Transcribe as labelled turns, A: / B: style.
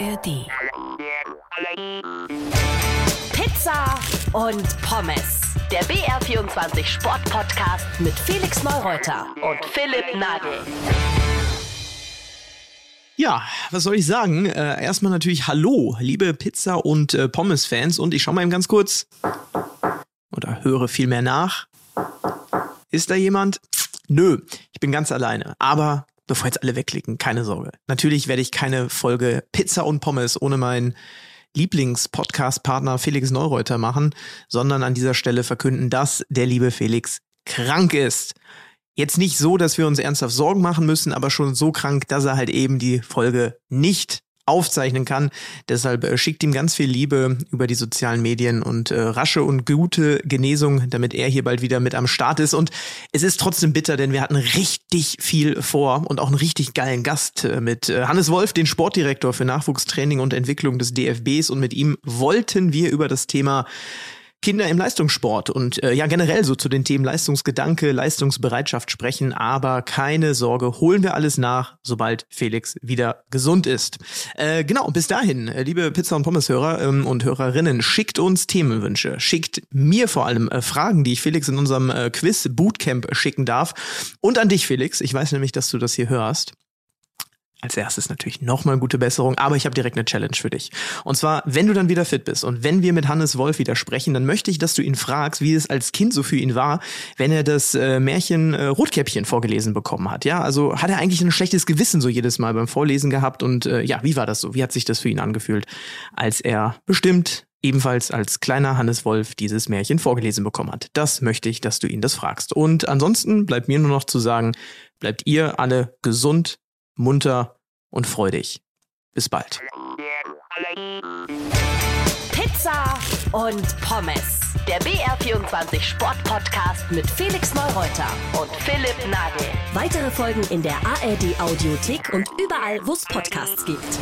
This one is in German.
A: ARD. Pizza und Pommes. Der BR24 Sport-Podcast mit Felix Neureuter und Philipp Nagel.
B: Ja, was soll ich sagen? Äh, erstmal natürlich Hallo, liebe Pizza- und äh, Pommes-Fans. Und ich schau mal eben ganz kurz oder höre viel mehr nach. Ist da jemand? Nö, ich bin ganz alleine. Aber bevor jetzt alle wegklicken, keine Sorge. Natürlich werde ich keine Folge Pizza und Pommes ohne meinen Lieblings-Podcast-Partner Felix Neureuter machen, sondern an dieser Stelle verkünden, dass der liebe Felix krank ist. Jetzt nicht so, dass wir uns ernsthaft Sorgen machen müssen, aber schon so krank, dass er halt eben die Folge nicht aufzeichnen kann. Deshalb äh, schickt ihm ganz viel Liebe über die sozialen Medien und äh, rasche und gute Genesung, damit er hier bald wieder mit am Start ist. Und es ist trotzdem bitter, denn wir hatten richtig viel vor und auch einen richtig geilen Gast äh, mit äh, Hannes Wolf, den Sportdirektor für Nachwuchstraining und Entwicklung des DFBs. Und mit ihm wollten wir über das Thema Kinder im Leistungssport und äh, ja generell so zu den Themen Leistungsgedanke, Leistungsbereitschaft sprechen. Aber keine Sorge, holen wir alles nach, sobald Felix wieder gesund ist. Äh, genau, bis dahin, äh, liebe Pizza- und Pommes-Hörer ähm, und Hörerinnen, schickt uns Themenwünsche, schickt mir vor allem äh, Fragen, die ich Felix in unserem äh, Quiz Bootcamp schicken darf. Und an dich, Felix. Ich weiß nämlich, dass du das hier hörst als erstes natürlich nochmal gute Besserung, aber ich habe direkt eine Challenge für dich. Und zwar, wenn du dann wieder fit bist und wenn wir mit Hannes Wolf wieder sprechen, dann möchte ich, dass du ihn fragst, wie es als Kind so für ihn war, wenn er das äh, Märchen äh, Rotkäppchen vorgelesen bekommen hat. Ja, also hat er eigentlich ein schlechtes Gewissen so jedes Mal beim Vorlesen gehabt und äh, ja, wie war das so? Wie hat sich das für ihn angefühlt, als er bestimmt ebenfalls als kleiner Hannes Wolf dieses Märchen vorgelesen bekommen hat. Das möchte ich, dass du ihn das fragst. Und ansonsten bleibt mir nur noch zu sagen, bleibt ihr alle gesund, munter und freudig. Bis bald.
A: Pizza und Pommes. Der BR24 Sport-Podcast mit Felix Neureuter und Philipp Nagel. Weitere Folgen in der ARD Audiothek und überall, wo es Podcasts gibt.